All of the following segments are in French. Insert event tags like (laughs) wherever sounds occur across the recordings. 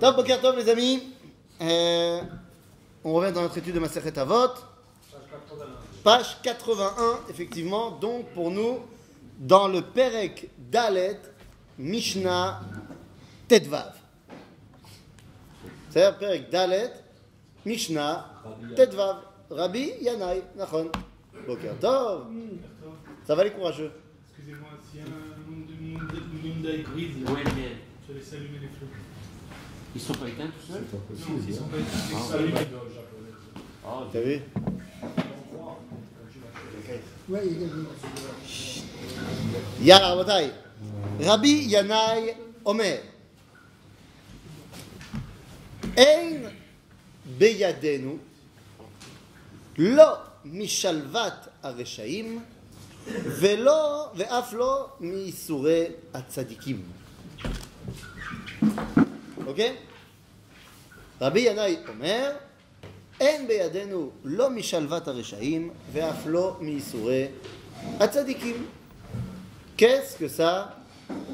Top, Boker Tov, les amis. Euh, on revient dans notre étude de Maseret Avot. Page 81, effectivement. Donc, pour nous, dans le Perek Dalet, Mishnah Tetvav. C'est-à-dire Perek Dalet, Mishnah Tetvav. Rabbi Yanaï, Nachon. Boker Tov. Ça va les courageux? Excusez-moi, s'il y a un grise, est le mien je laisse allumer les feux. Ils sont pas éteints tout seuls pas possible, Non, ils sont pas éteints. Ah, ah T'as vu? יאללה רבותיי, רבי ינאי אומר אין בידינו לא משלוות הרשעים ולא, ואף לא מייסורי הצדיקים. אוקיי? רבי ינאי אומר, אין בידינו לא משלוות הרשעים ואף לא מייסורי הצדיקים. Qu'est-ce que ça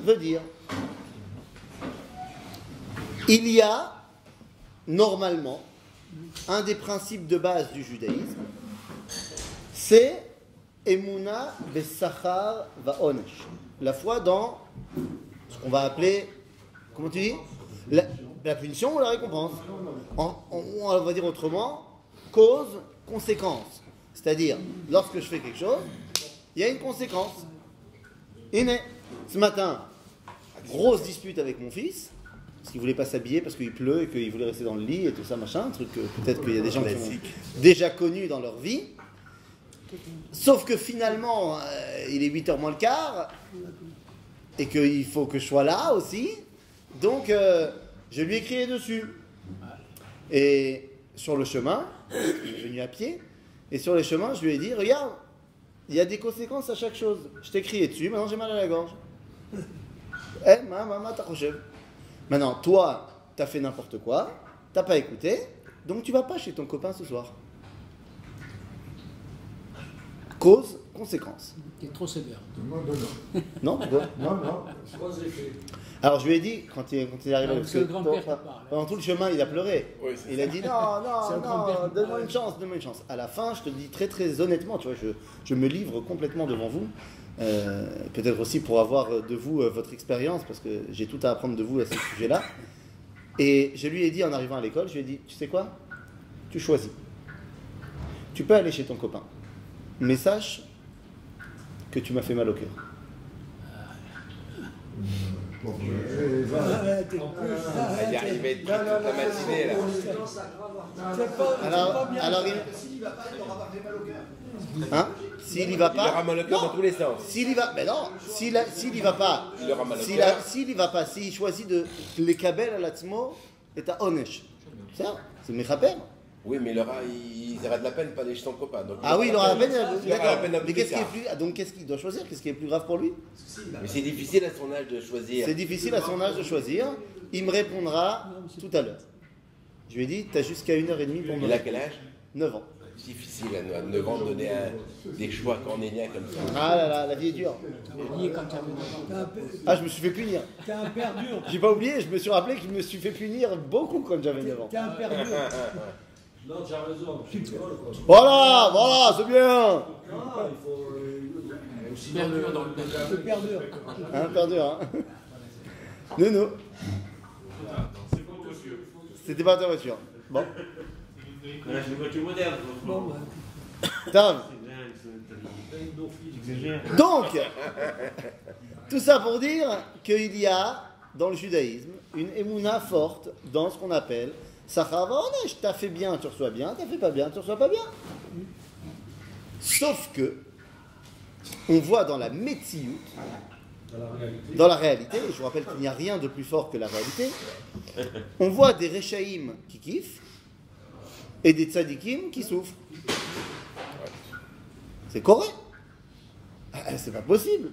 veut dire Il y a, normalement, un des principes de base du judaïsme, c'est Emuna Besachar Vaonesh. La foi dans ce qu'on va appeler, comment tu dis La, la punition ou la récompense. En- en- on va dire autrement, cause, conséquence. C'est-à-dire, lorsque je fais quelque chose, il y a une conséquence. Iné, ce matin, grosse dispute avec mon fils, parce qu'il voulait pas s'habiller parce qu'il pleut et qu'il voulait rester dans le lit et tout ça, machin, un truc que peut-être qu'il y a des gens qui ont déjà connu dans leur vie. Sauf que finalement, euh, il est 8h moins le quart, et qu'il faut que je sois là aussi. Donc, euh, je lui ai crié dessus. Et sur le chemin, il est venu à pied, et sur les chemins, je lui ai dit, regarde, il y a des conséquences à chaque chose. Je t'ai crié dessus, maintenant j'ai mal à la gorge. Eh, maman, maman, t'as rejeté. Maintenant, toi, t'as fait n'importe quoi, t'as pas écouté, donc tu vas pas chez ton copain ce soir. Cause, conséquence. T'es trop sévère. Non pourquoi Non, non. Alors je lui ai dit, quand il, quand il est arrivé, Ah, parce que grand-père pendant- parle. pendant tout le chemin, il a pleuré. Oui, il a dit non, (laughs) non, non, donne-moi une chance, donne-moi une chance. À la fin, je te le dis très très honnêtement, tu vois, je, je me livre complètement devant vous. Euh, Peut-être aussi pour avoir de vous euh, votre expérience, parce que j'ai tout à apprendre de vous à ce sujet-là. Et je lui ai dit en arrivant à l'école, je lui ai dit, tu sais quoi? Tu choisis. Tu peux aller chez ton copain, mais sache que tu m'as fait mal au cœur. Bon, va. Elle y arrivait toute la matinée là. Alors, alors il... Hein S'il y va Il pas... aura mal au cœur Non. dans tous les sens. S'il y va, mais non, s'il s'il y va pas, Il aura mal au s'il cœur. s'il y va pas, s'il choisit de les kabel à l'atzmo et à onesh, c'est ça, c'est mechaper. Oui, mais il aura, il, il aura de la peine, pas aller chez son copain. Donc, Ah oui, il aura la peine. La D'accord. Mais qu'est-ce qui est plus, ah, donc qu'est-ce qu'il doit choisir Qu'est-ce qui est plus grave pour lui? Mais c'est difficile à son âge de choisir. C'est difficile à son âge de choisir. Il me répondra tout à l'heure. Je lui ai dit, t'as jusqu'à une heure et demie pour me Il a quel âge? 9 ans. Difficile à 9 ans de donner un- des choix cornéliens comme ça. Ah là là, la vie est dure. Lié quand tu avais 9 ans. Ah, je me suis fait punir. T'es un père dur. J'ai pas oublié, je me suis rappelé que je me suis fait punir beaucoup quand j'avais 9 ans. T'es un père dur. (laughs) Non, tu as raison. Voilà, voilà, c'est bien. Non, il faut. euh, aussi dans Perdure le- dans le Le père dur. Hein, perdu, hein. Nounou, C'est pas possible. c'était pas ta voiture. Bon, Voilà, c'est une voiture moderne. Bon, bah. Donc, tout ça pour dire qu'il y a dans le judaïsme une émouna forte dans ce qu'on appelle. T'as fait bien, tu reçois bien, t'as fait pas bien, tu reçois pas bien. Sauf que, on voit dans la Metsiout, Dans la réalité. je vous rappelle qu'il n'y a rien de plus fort que la réalité, on voit des Rechaïm qui kiffent et des Tzadikim qui souffrent. C'est correct. Ah, C'est pas possible.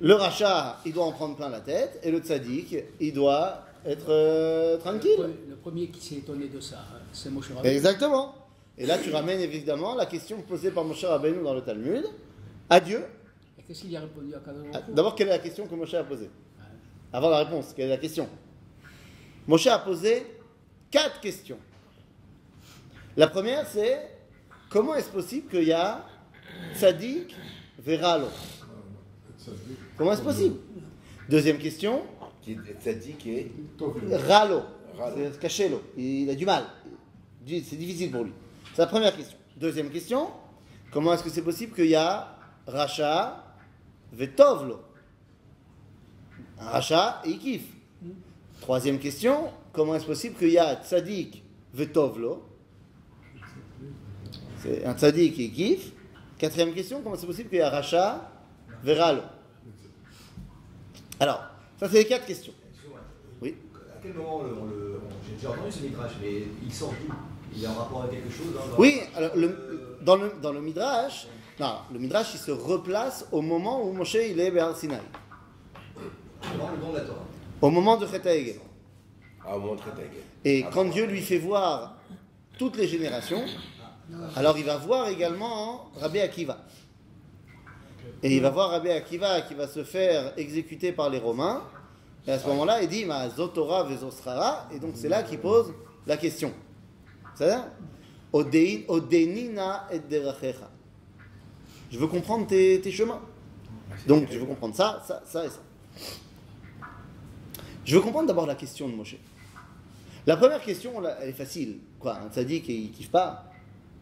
Le rachat, il doit en prendre plein la tête, et le tzaddik, il doit être euh, tranquille. Le premier qui s'est étonné de ça, hein, c'est Moshe Rabbeinu. Exactement. Et là, tu ramènes évidemment la question posée par Moshe Rabbeinu dans le Talmud à Dieu. Et qu'est-ce qu'il a répondu à Kadosh Ah, D'abord, quelle est la question que Moshe a posée? Avant la réponse, quelle est la question? Moshe a posé quatre questions. La première, c'est comment est-ce possible qu'il y a Tzadik Veralo Comment est-ce possible? Deuxième question, Qui est tzaddik et Ralo. Caché-lo. Il a du mal. C'est difficile pour lui. C'est la première question. Deuxième question, comment est-ce que c'est possible qu'il y a Racha Vetovlo Un Racha et il kiffe. Troisième question, comment est-ce possible qu'il y a Tzadik Vetovlo C'est un Tzadik et il kiffe. Quatrième question, comment c'est possible qu'il y a Racha Veralo Alors, ça c'est les quatre questions. Oui. À quel moment le, on le- on- J'ai déjà entendu ce midrash, mais il sort d'où? Il est en rapport avec quelque chose hein, dans- Oui, alors, le- dans, le, dans le Midrash, non, le Midrash il se replace au moment où Moshe il est vers Sinaï, Avant le don de la Torah. au moment de Chet à montrer ta gueule. Et quand Dieu lui fait voir toutes les générations, alors il va voir également Rabbi Akiva. Et il va voir Rabbi Akiva qui va se faire exécuter par les Romains. Et à ce moment-là, il dit Ma Zotora Vezosrara. Et donc c'est là qu'il pose la question. C'est-à-dire Odenina et derachecha. Je veux comprendre tes, tes chemins. Donc je veux comprendre ça, ça, ça et ça. Je veux comprendre d'abord la question de Moshe. La première question, elle est facile. Quoi, un et il kiffe pas,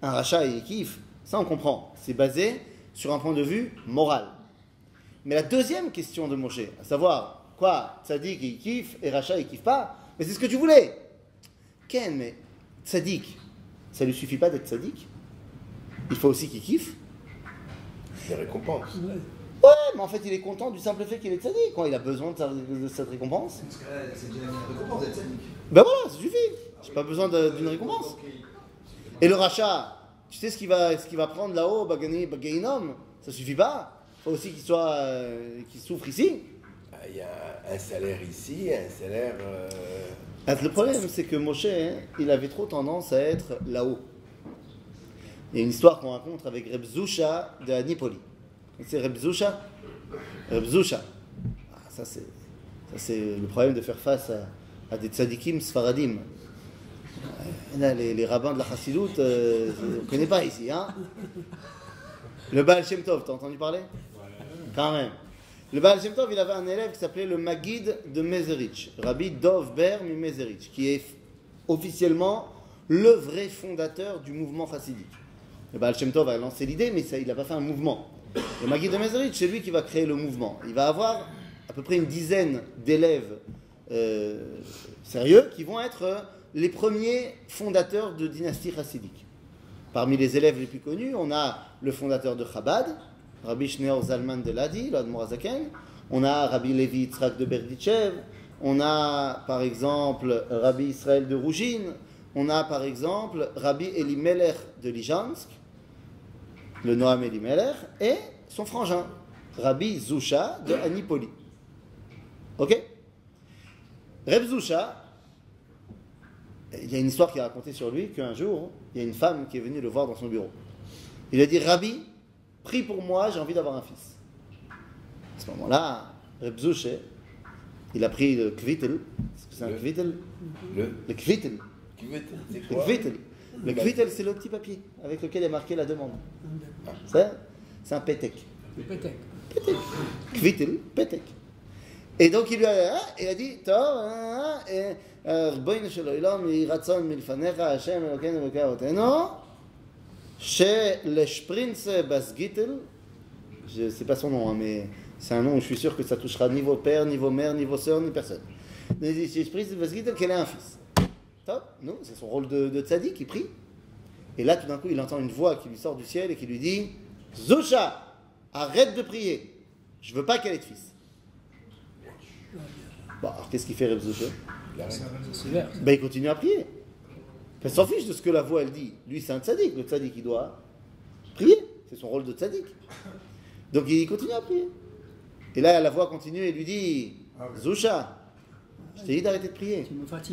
un rachat et il kiffe, ça on comprend. C'est basé sur un point de vue moral. Mais la deuxième question de Moshe, à savoir, quoi, tzaddik et il kiffe et rachat il kiffe pas, mais c'est ce que tu voulais. Ken, mais tzaddik, ça lui suffit pas d'être tzaddik? Il faut aussi qu'il kiffe? Des récompenses. Ouais, mais en fait il est content du simple fait qu'il est tzaddik. Quoi. Il a besoin de, sa- de cette récompense? Parce que là, c'est déjà une récompense d'être tzaddik. Ben voilà, ça suffit. J'ai pas besoin de- d'une récompense. Et le rachat, tu sais ce qu'il va, ce qu'il va prendre là-haut, Bagainom? Ça suffit pas. Il faut aussi qu'il soit, euh, qu'il souffre ici. Ah, Il y a un salaire ici, un salaire. euh, Ah, Le problème, c'est que Moshe, hein, il avait trop tendance à être là-haut. Il y a une histoire qu'on raconte avec Reb Zusha de Anipoli. C'est Reb Zusha Reb Zusha. Ah, ça, c'est, ça, c'est le problème de faire face à, à des tzadikim sfaradim. Euh, Là, les, les rabbins de la Chassidoute, euh, on ne connaît pas ici. Hein le Baal Shem Tov, t'as entendu parler? Quand même. Le Baal Shem Tov, il avait un élève qui s'appelait le Magid de Mezerich, Rabbi Dov Ber Mezerich, qui est officiellement le vrai fondateur du mouvement chassidique. Le Baal Shem Tov a lancé l'idée, mais ça, il n'a pas fait un mouvement. Le Magid de Mezerich, c'est lui qui va créer le mouvement. Il va avoir à peu près une dizaine d'élèves euh, sérieux qui vont être euh, les premiers fondateurs de dynastie chassidique. Parmi les élèves les plus connus, on a le fondateur de Chabad, Rabbi Shneur Zalman de Ladi, l'Admorazaken. On a Rabbi Levi Yitzhak de Berdichev. On a par exemple Rabbi Israël de Rougine. On a par exemple Rabbi Elimelech de Lijansk, le Noam Elimelech, et son frangin, Rabbi Zusha de Anipoli. Ok? Reb Zusha, il y a une histoire qui est racontée sur lui qu'un jour, il y a une femme qui est venue le voir dans son bureau. Il a dit Rabbi, prie pour moi, j'ai envie d'avoir un fils. À ce moment-là, Reb Zusha, il a pris le. Est-ce que c'est un Le- kvittel Le. Le veut C'est Le quoi? kvittel. Le kvittel, c'est le petit papier avec lequel est marqué la demande. C'est c'est un pétek. Le pétec. Kvittel, pétek. Et donc il lui a, hein, il a dit, טוב, hein, et, euh, ריבונו של עולם, יהי רצון מלפניך, השם אלוקינו ואלוקי אבותינו, שלשפרינץ בסגיטל, je ne sais pas son nom, hein, mais c'est un nom où je suis sûr que ça touchera ni vos pères, ni vos mères, ni vos sœurs, ni personne. Mais il dit, Shprinz Basgitel, qu'elle ait un fils. Top, non, c'est son rôle de, de tzaddik, il prie. Et là, tout d'un coup, il entend une voix qui lui sort du ciel et qui lui dit Zosha, arrête de prier. Je veux pas qu'elle ait de fils. Bon, alors qu'est-ce qu'il fait, Reb Zosha Il ben, il continue à prier. Elle s'en fiche de ce que la voix elle dit. Lui, c'est un tzaddik. Le tzaddik, il doit prier. C'est son rôle de tzaddik. Donc il continue à prier. Et là, la voix continue et lui dit Zosha, je t'ai dit d'arrêter de prier.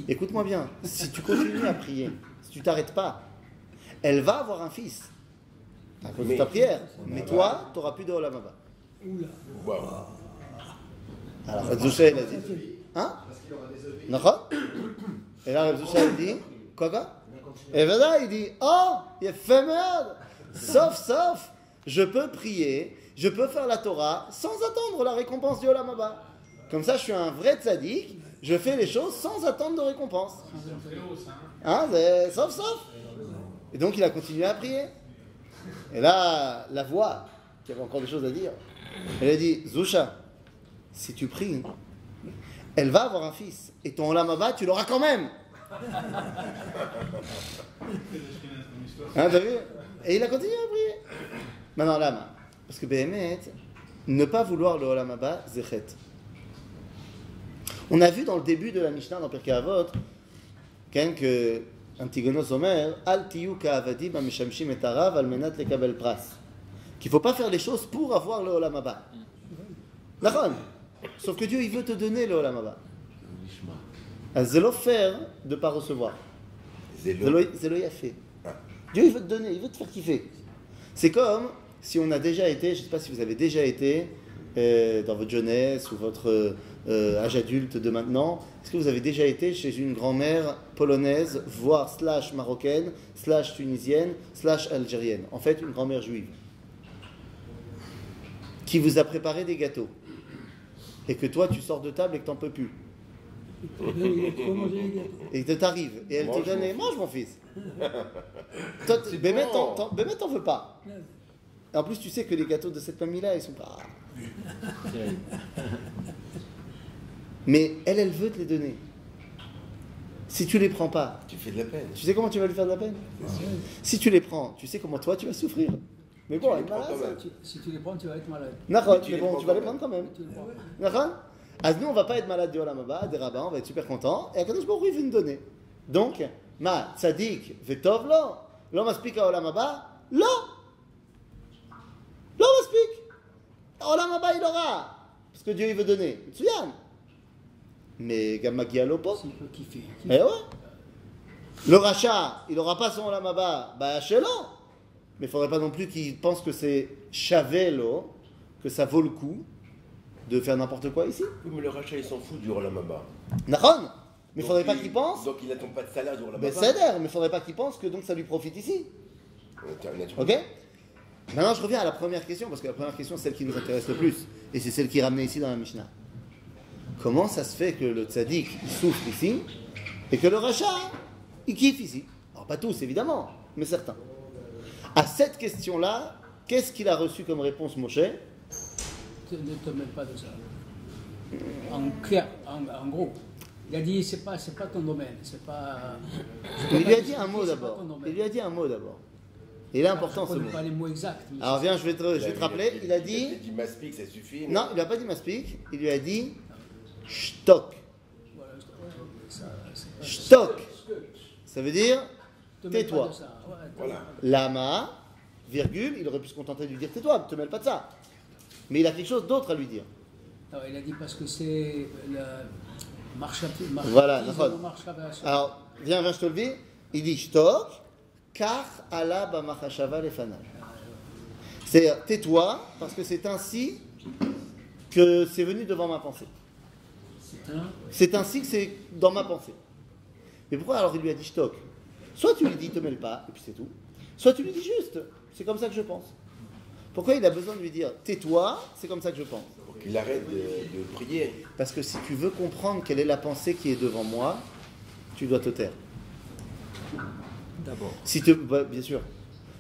Écoute-moi bien. Si tu continues à prier, si tu t'arrêtes pas, elle va avoir un fils. À cause de ta prière. Mais toi, tu n'auras plus de Olam Haba. Oula. Alors, Zosha, il a dit Hein? Dit Quoi, quoi Et voilà, il dit Oh, il est fait merde Sauf, sauf, je peux prier, je peux faire la Torah sans attendre la récompense du Olam. Comme ça, je suis un vrai tzaddik, je fais les choses sans attendre de récompense. Hein, sauf, sauf. Et donc, il a continué à prier. Et là, la voix, qui avait encore des choses à dire, elle a dit Zusha, si tu pries, elle va avoir un fils. Et ton Olam Haba, tu l'auras quand même. Hein, Et il a continué à prier. Maintenant, là, parce que Béhémet, ne pas vouloir le Olam Haba, Zechet. On a vu dans le début de la Mishnah, dans Pirkei Avot, que Antigonos Omer, Al tiyu ka'avadimamishamshim et al menat lekabel pras. Qu'il ne faut pas faire les choses pour avoir le Olam Haba. D'accord? Sauf que Dieu, il veut te donner le Olam C'est de ne pas recevoir. C'est fait. Ah. Dieu, il veut te donner, il veut te faire kiffer. C'est comme si on a déjà été, je ne sais pas si vous avez déjà été euh, dans votre jeunesse ou votre euh, âge adulte de maintenant, est-ce que vous avez déjà été chez une grand-mère polonaise, voire slash marocaine, slash tunisienne, slash algérienne? En fait, une grand-mère juive qui vous a préparé des gâteaux et que toi, tu sors de table et que t'en peux plus. (laughs) Et que t'arrives, et elle Mange, te donne, et mange mon fils. (laughs) Toi, Bémet, t'en- t'en- Bémet, t'en veux pas. Et en plus, tu sais que les gâteaux de cette famille-là, ils sont pas. (laughs) Mais elle, elle veut te les donner. Si tu les prends pas, Tu fais de la peine. tu sais comment tu vas lui faire de la peine? Si tu les prends, tu sais comment toi tu vas souffrir. Mais bon, elle est malade, si tu les prends, tu vas être malade. D'accord, Tu mais bon, tu vas les prendre quand même. D'accord Ah, nous, on va pas être malade du Olam Haba, des rabbins, on va être super contents. Et Akadosh Baruch il veut nous donner. Donc, ma tzadik vetov lo, lo maspik à Olam Haba, lo. Lo maspik. Olam Haba, il aura. Parce que Dieu, il veut donner. Tsuyan. Mais Gammagia lopo. S'il peut kiffer. Eh ouais. Le rachat, il n'aura pas son Olam Haba, bah achetez-le. Mais il faudrait pas non plus qu'il pense que c'est chavelo, que ça vaut le coup de faire n'importe quoi ici. Oui, mais le rachat, il s'en fout du Rolam Abba. Nahon Mais il faudrait pas il- qu'il pense. Donc il n'attend pas de salaire du Rolam Mais Abba. c'est d'air, mais il faudrait pas qu'il pense que donc ça lui profite ici. Euh, Ok Maintenant, je reviens à la première question, parce que la première question, c'est celle qui nous intéresse le plus. Et c'est celle qui est ramenée ici dans la Mishnah. Comment ça se fait que le tzaddik, il souffre ici, et que le rachat, il kiffe ici? Alors, pas tous, évidemment, mais certains. À cette question-là, qu'est-ce qu'il a reçu comme réponse, Moshe Ne te mêle pas de ça. En clair, en, en gros, il a dit c'est pas c'est pas ton domaine, c'est pas. Il pas lui a dit un mot d'abord. Il lui a dit un mot d'abord. Et il est important ce mot. pas les mots exacts. Alors viens, je vais te, je vais te rappeler. Il a dit... Il a dit Maspik, ça suffit. Non, il n'a pas dit maspik, il lui a dit stock. Stock. Ça veut dire tais-toi. Voilà. lama, virgule, il aurait pu se contenter de lui dire tais-toi, ne te mêle pas de ça. Mais il a quelque chose d'autre à lui dire. Non, il a dit parce que c'est la marche Voilà, Alors, viens, viens, je te le dis. Il dit stock, car ala bamachashava lefanal. C'est-à-dire, tais-toi, parce que c'est ainsi que c'est venu devant ma pensée. C'est ainsi que c'est dans ma pensée. Mais pourquoi alors il lui a dit stock Soit tu lui dis te mêle pas, et puis c'est tout. Soit tu lui dis juste, c'est comme ça que je pense. Pourquoi il a besoin de lui dire tais-toi, c'est comme ça que je pense Pour qu'il arrête de, de prier. Parce que si tu veux comprendre quelle est la pensée qui est devant moi, tu dois te taire. D'abord. Si tu, bah, bien sûr.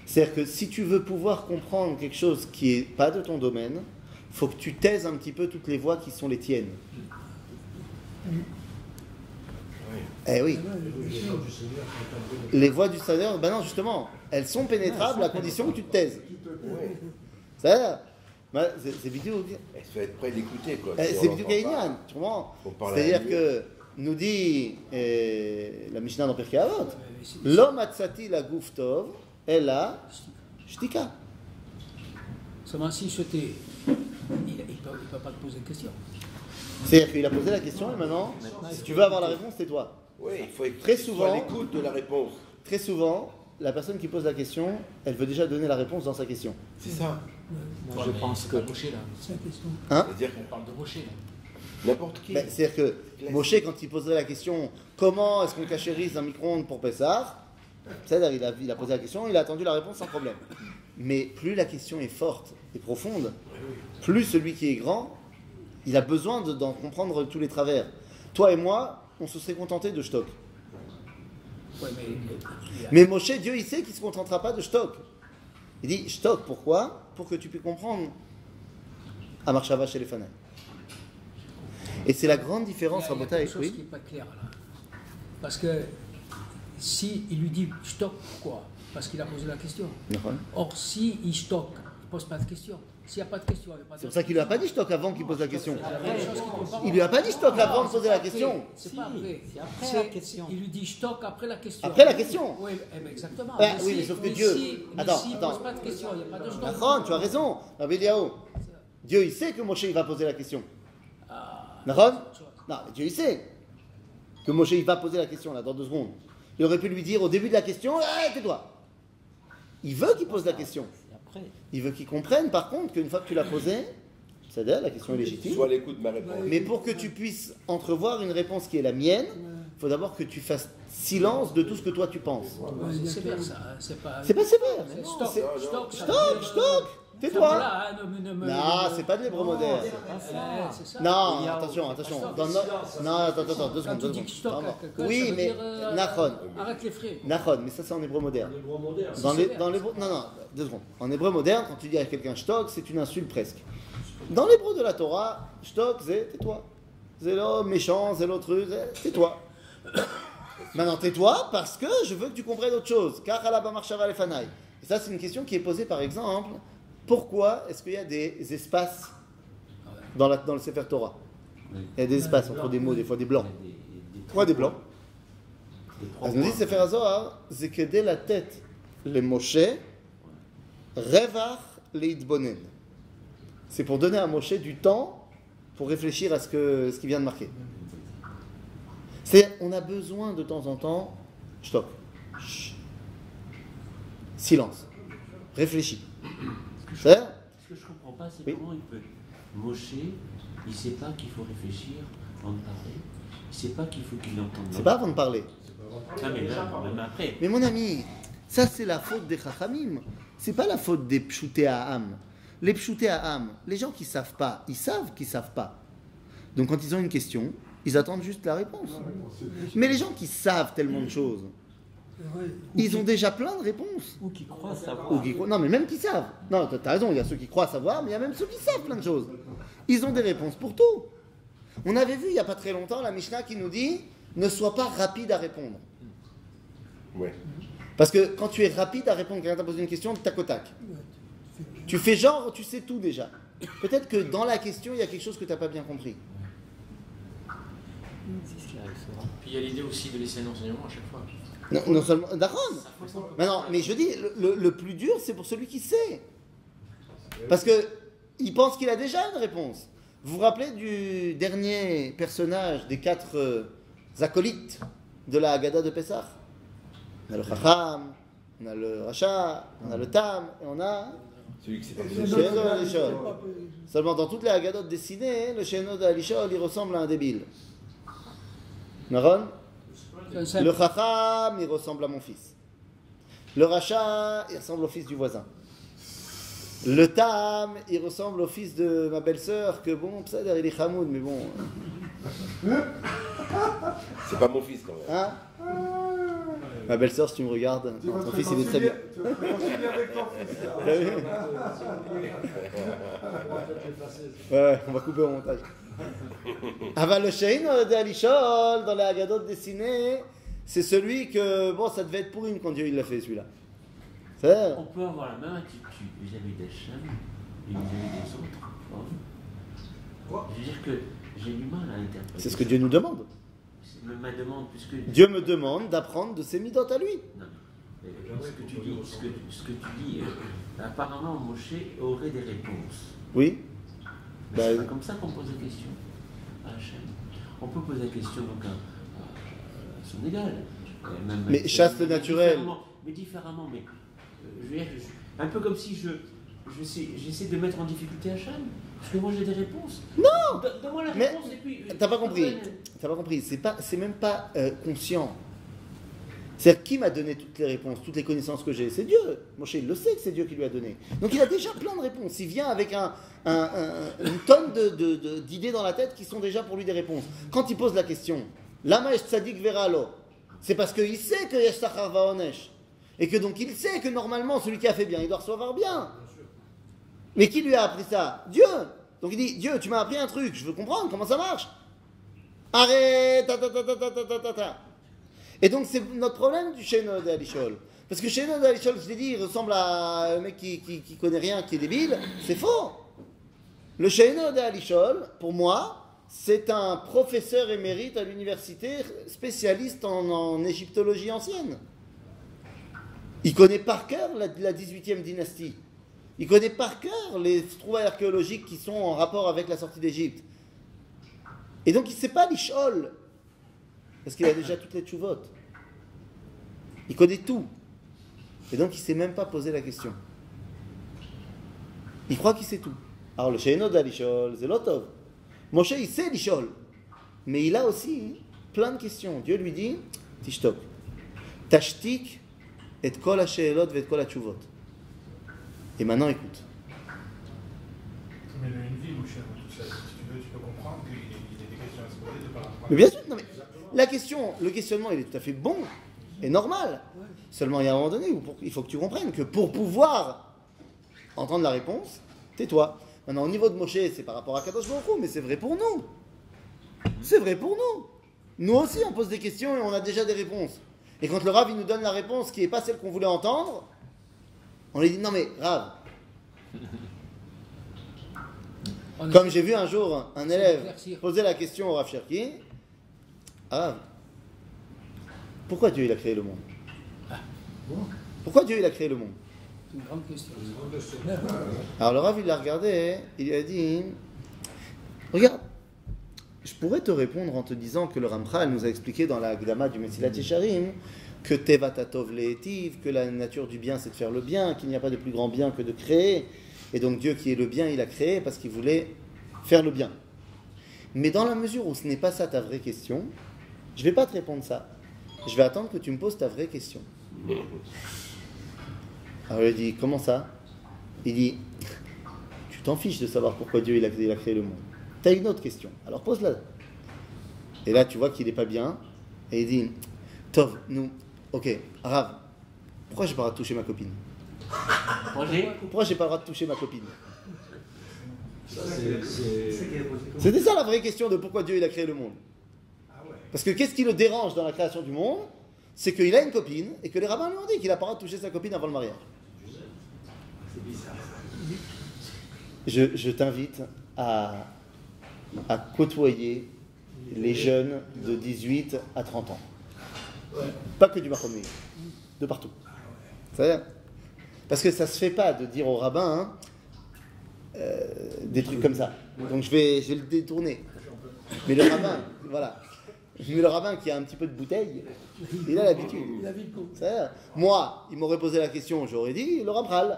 C'est-à-dire que si tu veux pouvoir comprendre quelque chose qui est pas de ton domaine, faut que tu taises un petit peu toutes les voix qui sont les tiennes. Eh oui. Les voix du Seigneur, ben non, justement, elles sont pénétrables à condition que tu te taises. C'est-à-dire, bah, c'est vidéo. Il faut être prêt d'écouter, quoi. Eh, C'est vidéo gagnant, tu comprends C'est-à-dire que nous dit euh, la Mishnah dans Pirkei Avot, l'homme atzati la gouf tov, elle a shtika. Seulement si je t'ai. Il ne peut, pas te poser de questions. C'est-à-dire qu'il a posé la question et maintenant, si tu veux avoir la réponse, c'est toi. Oui, il faut être Très souvent- à l'écoute de la réponse. Très souvent, la personne qui pose la question, elle veut déjà donner la réponse dans sa question. C'est ça. Moi, je pense que. C'est la question. Hein C'est-à-dire On parle de rocher, là. N'importe qui. Ben, C'est-à-dire que Moshe, quand il posait la question comment est-ce qu'on cachérise un micro-ondes pour Pessah, c'est-à-dire il a, il a posé la question, il a attendu la réponse sans problème. Mais plus la question est forte et profonde, plus celui qui est grand, il a besoin de- d'en comprendre tous les travers. Toi et moi, on se serait contenté de stock. Ouais, mais, a- Mais Moshe, Dieu, il sait qu'il ne se contentera pas de stock. Il dit stock, pourquoi? Pour que tu puisses comprendre à Marshava chez les fanats. Et c'est la grande différence, quelque chose Oui qui n'est pas clair là. Parce que si il lui dit stop, pourquoi? Parce qu'il a posé la question. Or, si il stocke, il ne pose pas de question. S'il n'y a pas de question, il n'y a pas de C'est pour ça qu'il lui a pas dit stock avant qu'il pose la question. Il lui a pas dit stock avant de poser la question. C'est pas après. c'est après la question. Il lui dit stock après la question. Après la question. Oui, eh ben, exactement. Ah, oui, mais sauf que Dieu- Attends, attends. pose pas de question, il n'y a pas de stock. Nahon, tu as raison. Rabbi Eliaou. Dieu, il sait que Moshe, il va poser la question. Ah, autre chose. Non, mais Dieu, il sait que Moshe, il va poser la question, là, dans deux secondes. Il aurait pu lui dire au début de la question, Eh, tais-toi. Il veut qu'il pose la question. Après. Il veut qu'il comprenne, par contre, qu'une fois que tu l'as posée, c'est-à-dire la question est légitime. Sois à l'écoute de ma réponse. Mais pour que tu puisses entrevoir une réponse qui est la mienne, faut d'abord que tu fasses silence de tout ce que toi tu penses. Ouais, C'est sévère ça. hein, C'est pas. C'est pas sévère. Veut Stock, dire, stock, euh, tais-toi. hein, Non, c'est pas de l'hébreu moderne. Non, attention, attention. Non, attends, attends, deux secondes, deux secondes. Oui, mais euh, Nachon. Arrête les frais. Nachon, mais ça c'est en hébreu moderne. Les. Dans les, dans l'hébreu, non, non, deux secondes. En hébreu moderne, quand tu dis à quelqu'un stock, c'est une insulte presque. Dans l'hébreu de la Torah, stock, c'est tais-toi. C'est l'homme méchant, c'est l'autre, c'est tais-toi. (coughs) Maintenant, tais-toi parce que je veux que tu comprennes autre chose. Et ça, c'est une question qui est posée, par exemple, pourquoi est-ce qu'il y a des espaces dans, le Sefer Torah? Il y a des espaces entre des mots, des fois des blancs. Pourquoi des blancs Parce qu'on dit Sefer c'est que dès la tête, les Moshe, Revach C'est pour donner à Moshe du temps pour réfléchir à ce qu'il ce qui vient de marquer. C'est on a besoin de temps en temps, stop, Chut. silence, réfléchis. C'est Ce que je comprends pas, c'est Oui. comment il peut. Moshe, il sait pas qu'il faut réfléchir avant de parler. Il sait pas qu'il faut qu'il entende. c'est pas avant de parler. Ah, mais là, même après. Mais mon ami, ça c'est la faute des chachamim. C'est pas la faute des pshoutés à âme. Les pshoutés à âme, les gens qui savent pas, ils savent qu'ils savent pas. Donc quand ils ont une question, ils attendent juste la réponse. Mais les gens qui savent tellement de choses, ils ont déjà plein de réponses. Ou qui croient savoir. Ou qui croient- non, mais même qui savent. Non, t'as- raison, il y a ceux qui croient savoir, mais il y a même ceux qui savent plein de choses. Ils ont des réponses pour tout. On avait vu il n'y a pas très longtemps la Mishnah qui nous dit ne sois pas rapide à répondre. Ouais. Parce que quand tu es rapide à répondre, quelqu'un t'a posé une question, tac au tac. Tu fais genre, tu sais tout déjà. Peut-être que dans la question, il y a quelque chose que tu n'as pas bien compris. Puis il y a l'idée aussi de laisser un enseignement à chaque fois. Non, non seulement. D'accord. Mais non, mais je dis, le, plus dur, c'est pour celui qui sait. Parce que il pense qu'il a déjà une réponse. Vous vous rappelez du dernier personnage des quatre euh, acolytes de la Haggadah de Pessah? On a le Chacham, on a le Racha, on a le Tam, et on a Celui qui s'est pas. Seulement dans toutes les Haggadot dessinées, le Sheino de Alishol, il ressemble à un débile. Naron? Simple- Le Chacham, il ressemble à mon fils. Le Racha, il ressemble au fils du voisin. Le Tam, il ressemble au fils de ma belle-sœur, que bon, ça, il est Hamoud, mais bon. (laughs) C'est pas mon fils quand même. Hein? Ma belle-sœur, si tu me regardes, Tu ton fils, il est très bien. tu vas te avec ton fils. là. (laughs) T'as vu (laughs) Ouais, on va couper au montage. Aval le Shein de Alishol, dans les Haggadot dessinées, c'est celui que, bon, ça devait être pour une quand Dieu il l'a fait, celui-là. C'est On peut avoir la même attitude vis-à-vis d'Hachem et vis-à-vis des autres. Je veux dire que j'ai du mal à interpréter. c'est ce que Dieu nous demande. C'est me- ma demande, puisque. Dieu me demande d'apprendre de ses midotes à lui. Non, mais ce que tu dis, ce que, ce que tu dis apparemment Moshe aurait des réponses. Oui Mais c'est Bah, pas comme ça qu'on pose la question à Hachem. On peut poser la question donc à, son égal. Euh, même- Mais chasse le naturel. différemment, Mais différemment, mais euh, je veux dire, je- un peu comme si je, j'essaie de mettre en difficulté Hachem. Parce que moi j'ai des réponses. Non Donne- Donne-moi la Mais réponse et puis. T'as pas compris. T'as pas compris. C'est pas, c'est même pas euh, conscient. C'est-à-dire qui m'a donné toutes les réponses, toutes les connaissances que j'ai? C'est Dieu. Moshe, il le sait que c'est Dieu qui lui a donné. Donc il a déjà plein de réponses. Il vient avec un, un- un- une tonne d'idées dans la tête qui sont déjà pour lui des réponses. Quand il pose la question, Lama esh tzadik veralo, c'est parce qu'il sait que yesh vaonesh. Et que donc il sait que normalement celui qui a fait bien, il doit recevoir bien. Mais qui lui a appris ça? Dieu. Donc il dit Dieu, tu m'as appris un truc, je veux comprendre comment ça marche. Arrête ta, ta, ta, ta, ta, ta, ta, ta. Et donc c'est notre problème du Sheno de Alishol. Parce que Sheno de Alishol, je l'ai dit, il ressemble à un mec qui, qui, connaît rien, qui est débile. C'est faux. Le Sheno de Alishol, pour moi, c'est un professeur émérite à l'université, spécialiste en, égyptologie ancienne. Il connaît par cœur la, la 18e dynastie. Il connaît par cœur les trouvailles archéologiques qui sont en rapport avec la sortie d'Égypte. Et donc il ne sait pas l'Ishol, parce qu'il a déjà toutes les tchouvotes. Il connaît tout. Et donc il ne sait même pas poser la question. Il croit qu'il sait tout. Alors le Sheino d'Alishol, c'est l'Otov. Moshe, il sait l'Ishol. Mais il a aussi plein de questions. Dieu lui dit, Tishtok, tashtik et kol ha-she'elot et kol. Et maintenant écoute. Si tu veux, tu peux comprendre qu'il y a des questions à se poser de Mais bien sûr, non, mais la question, le questionnement, il est tout à fait bon et normal. Seulement, il y a un moment donné où il faut que tu comprennes que pour pouvoir entendre la réponse, tais-toi. Maintenant, au niveau de Moshe, c'est par rapport à Kadosh Baruch mais c'est vrai pour nous. C'est vrai pour nous. Nous aussi, on pose des questions et on a déjà des réponses. Et quand le Rav, il nous donne la réponse qui n'est pas celle qu'on voulait entendre, on lui dit non mais Rav, comme j'ai vu un jour un élève poser la question au Rav Cherki, Rav, pourquoi Dieu il a créé le monde? Pourquoi Dieu il a créé le monde? C'est une grande question. Alors le Rav il l'a regardé, il lui a dit, regarde, je pourrais te répondre en te disant que le Ramchal nous a expliqué dans la Gdama du Messilat Yesharim que Tevatatov le'etiv, que la nature du bien c'est de faire le bien, qu'il n'y a pas de plus grand bien que de créer, et donc Dieu qui est le bien il a créé parce qu'il voulait faire le bien. Mais dans la mesure où ce n'est pas ça ta vraie question, je ne vais pas te répondre ça. Je vais attendre que tu me poses ta vraie question. Alors il dit, comment ça? Il dit, tu t'en fiches de savoir pourquoi Dieu a, créé le monde. Tu as une autre question, alors pose-la. Et là, tu vois qu'il n'est pas bien, et il dit, Tov, nous, ok, Rav, pourquoi j'ai pas toucher ma copine? Roger Pourquoi j'ai pas le droit de toucher ma copine Ça, C'était ça la vraie question de pourquoi Dieu il a créé le monde. Parce que qu'est-ce qui le dérange dans la création du monde? C'est qu'il a une copine et que les rabbins lui ont dit qu'il n'a pas le droit de toucher sa copine avant le mariage. Je, je t'invite à, à côtoyer les jeunes de 18 à 30 ans. Pas que du Mahomey, de partout. C'est-à-dire Parce que ça se fait pas de dire au rabbin hein, euh, des trucs comme ça. Donc je vais, je vais le détourner. Mais le rabbin, voilà. Mais le rabbin qui a un petit peu de bouteille, il a l'habitude. Moi, il m'aurait posé la question, j'aurais dit le Ramchal.